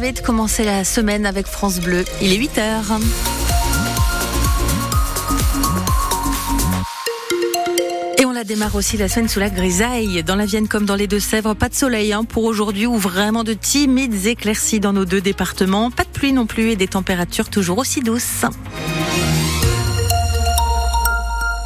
vais de commencer la semaine avec France Bleu. Il est 8 heures. Et on la démarre aussi la semaine sous la grisaille. Dans la Vienne comme dans les Deux-Sèvres, pas de soleil hein, pour aujourd'hui ou vraiment de timides éclaircies dans nos deux départements. Pas de pluie non plus et des températures toujours aussi douces.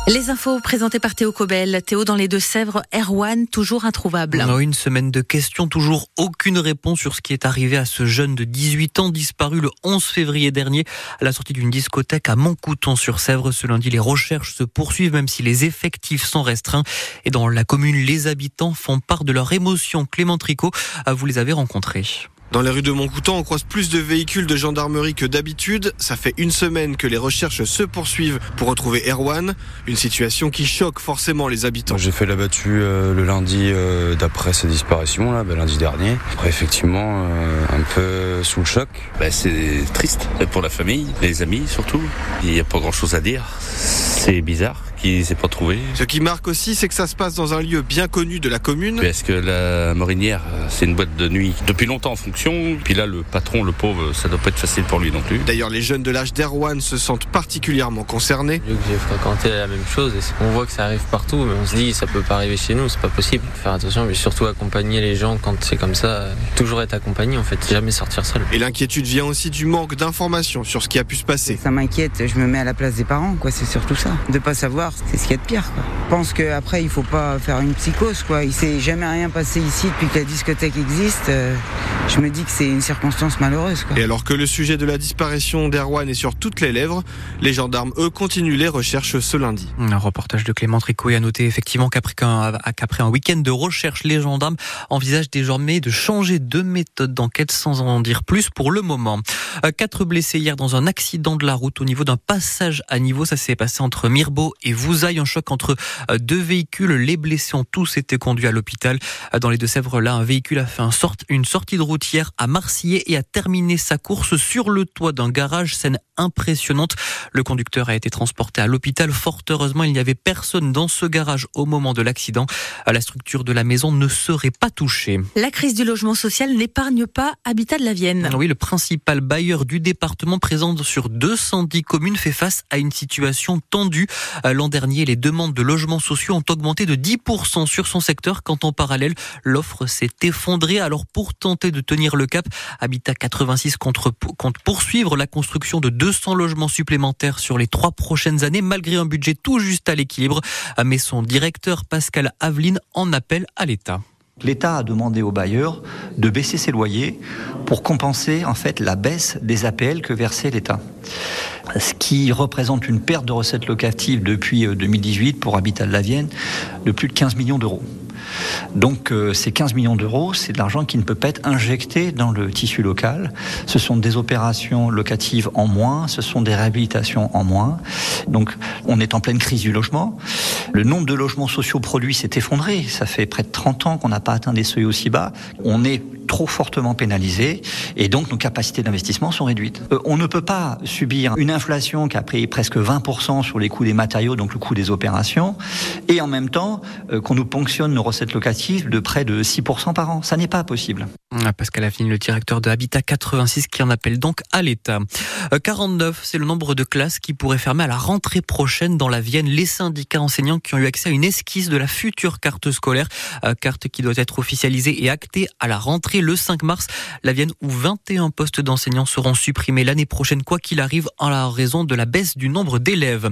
Les infos présentées par Théo Cobel. Théo dans les Deux-Sèvres, Erwan toujours introuvable. une semaine de questions, toujours aucune réponse sur ce qui est arrivé à ce jeune de 18 ans disparu le 11 février dernier à la sortie d'une discothèque à Montcouton-sur-Sèvre. Ce lundi, les recherches se poursuivent même si les effectifs sont restreints. Et dans la commune, les habitants font part de leur émotion. Clément Tricot, vous les avez rencontrés. Dans les rues de Montcoutan, on croise plus de véhicules de gendarmerie que d'habitude. Ça fait une semaine que les recherches se poursuivent pour retrouver Erwan. Une situation qui choque forcément les habitants. J'ai fait la battue euh, le lundi euh, d'après sa disparition, là, bah, lundi dernier. Après, effectivement, euh, un peu sous le choc. Bah, c'est triste pour la famille, les amis surtout. Il n'y a pas grand chose à dire. C'est bizarre qui s'est pas trouvé. Ce qui marque aussi, c'est que ça se passe dans un lieu bien connu de la commune. Est-ce que la Morinière, c'est une boîte de nuit depuis longtemps en fonction? Puis là, le patron, le pauvre, ça doit pas être facile pour lui non plus. D'ailleurs, les jeunes de l'âge d'Erwan se sentent particulièrement concernés. J'ai fréquenté la même chose et on voit que ça arrive partout, mais on se dit ça peut pas arriver chez nous, c'est pas possible. Faire attention, mais surtout accompagner les gens quand c'est comme ça. Toujours être accompagné en fait, jamais sortir seul. Et l'inquiétude vient aussi du manque d'informations sur ce qui a pu se passer. Ça m'inquiète, je me mets à la place des parents, quoi. C'est surtout ça, de pas savoir, c'est ce qu'il y a de pire. Je pense qu'après, il faut pas faire une psychose. Quoi. Il s'est jamais rien passé ici depuis que la discothèque existe. Euh, je me dis que c'est une circonstance malheureuse. Et alors que le sujet de la disparition d'Erwan est sur toutes les lèvres, les gendarmes, eux, continuent les recherches ce lundi. Un reportage de Clément Tricot a noté effectivement qu'après un, un week-end de recherche, les gendarmes envisagent désormais de changer de méthode d'enquête sans en dire plus pour le moment. Euh, quatre blessés hier dans un accident de la route au niveau d'un passage à niveau. Ça s'est passé entre Mirbeau et Vouzaille. Un choc entre euh, deux véhicules. Les blessés ont tous été conduits à l'hôpital. Euh, dans les Deux-Sèvres, là, un véhicule a fait une sortie de routière à Marseillais et a terminé sa course sur le toit d'un garage. Scène impressionnante. Le conducteur a été transporté à l'hôpital. Fort heureusement, il n'y avait personne dans ce garage au moment de l'accident. La structure de la maison ne serait pas touchée. La crise du logement social n'épargne pas Habitat de la Vienne. Oui, le principal bailleur du département présent sur 210 communes fait face à une situation tendue. Euh, dernier, les demandes de logements sociaux ont augmenté de 10% sur son secteur quand en parallèle, l'offre s'est effondrée. Alors pour tenter de tenir le cap, Habitat 86 compte poursuivre la construction de 200 logements supplémentaires sur les trois prochaines années malgré un budget tout juste à l'équilibre. Mais son directeur Pascal Aveline en appelle à l'État. L'État a demandé aux bailleurs de baisser ses loyers pour compenser en fait la baisse des APL que versait l'État. Ce qui représente une perte de recettes locatives depuis 2018 euh, pour Habitat de la Vienne de plus de 15 millions d'euros. Donc euh, ces 15 millions d'euros, c'est de l'argent qui ne peut pas être injecté dans le tissu local. Ce sont des opérations locatives en moins, ce sont des réhabilitations en moins. Donc on est en pleine crise du logement. Le nombre de logements sociaux produits s'est effondré. Ça fait près de 30 ans qu'on n'a pas atteint des seuils aussi bas. On est trop fortement pénalisés et donc nos capacités d'investissement sont réduites. Euh, on ne peut pas subir une inflation qui a pris presque 20% sur les coûts des matériaux, donc le coût des opérations, et en même temps euh, qu'on nous ponctionne nos recettes locatives de près de 6% par an. Ça n'est pas possible. Ah, Pascal Affine, le directeur de Habitat 86, qui en appelle donc à l'État. 49, euh, c'est le nombre de classes qui pourraient fermer à la rentrée prochaine dans la Vienne. Les syndicats enseignants qui ont eu accès à une esquisse de la future carte scolaire, carte qui doit être officialisée et actée à la rentrée le 5 mars. La Vienne où 21 postes d'enseignants seront supprimés l'année prochaine, quoi qu'il arrive, en raison de la baisse du nombre d'élèves.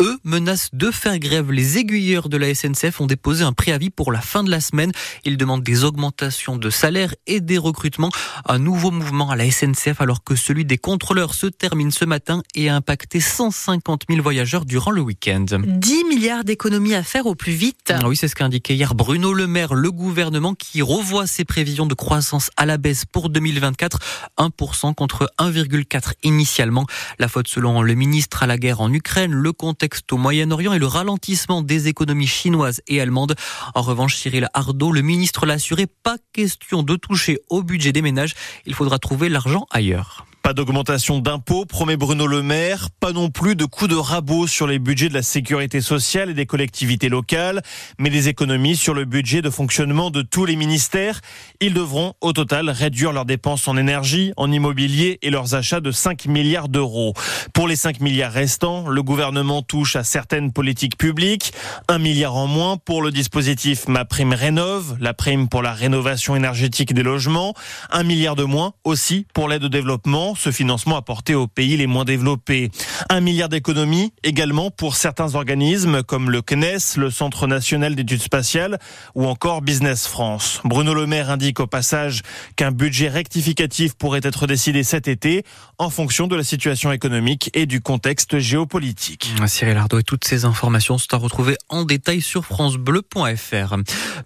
Eux menacent de faire grève. Les aiguilleurs de la SNCF ont déposé un préavis pour la fin de la semaine. Ils demandent des augmentations de salaire et des recrutements. Un nouveau mouvement à la SNCF alors que celui des contrôleurs se termine ce matin et a impacté 150 000 voyageurs durant le week-end. 10 milliards d'économies à faire au plus vite. Ah oui, c'est ce qu'a indiqué hier Bruno Le Maire, le gouvernement qui revoit ses prévisions de croissance à la baisse pour 2024, 1% contre 1,4 initialement. La faute selon le ministre à la guerre en Ukraine, le contexte au Moyen-Orient et le ralentissement des économies chinoises et allemandes. En revanche, Cyril Ardo, le ministre l'a assuré, pas question de toucher au budget des ménages. Il faudra trouver l'argent ailleurs Pas d'augmentation d'impôts, promet Bruno Le Maire, pas non plus de coups de rabot sur les budgets de la sécurité sociale et des collectivités locales, mais des économies sur le budget de fonctionnement de tous les ministères. Ils devront au total réduire leurs dépenses en énergie, en immobilier et leurs achats de 5 milliards d'euros. Pour les 5 milliards restants, le gouvernement touche à certaines politiques publiques, un milliard en moins pour le dispositif Ma Prime Rénove, la prime pour la rénovation énergétique des logements, un milliard de moins aussi pour l'aide au développement, ce financement apporté aux pays les moins développés. Un milliard d'économies également pour certains organismes comme le CNES, le Centre national d'études spatiales ou encore Business France. Bruno Le Maire indique au passage qu'un budget rectificatif pourrait être décidé cet été en fonction de la situation économique et du contexte géopolitique. Cyril Ardo et toutes ces informations sont à retrouver en détail sur francebleu.fr.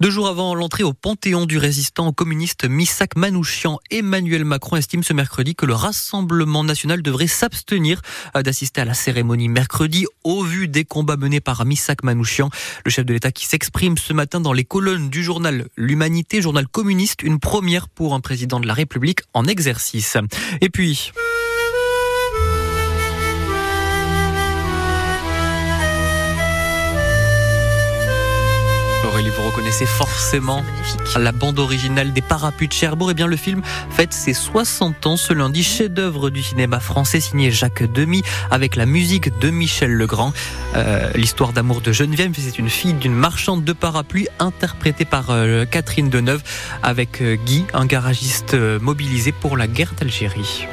Deux jours avant l'entrée au Panthéon du résistant communiste Missak Manouchian, Emmanuel Macron estime ce mercredi que le Rassemblement national devrait s'abstenir d'assister à la cérémonie mercredi au vu des combats menés par Missak Manouchian, le chef de l'État qui s'exprime ce matin dans les colonnes du journal L'Humanité, journal communiste, une première pour un président de la République en exercice. Et puis... vous reconnaissez forcément la bande originale des Parapluies de Cherbourg. Et eh bien, le film fête ses 60 ans ce lundi, chef-d'œuvre du cinéma français signé Jacques Demy avec la musique de Michel Legrand. Euh, L'histoire d'amour de Geneviève, c'est une fille d'une marchande de parapluies interprétée par euh, Catherine Deneuve avec euh, Guy, un garagiste mobilisé pour la guerre d'Algérie.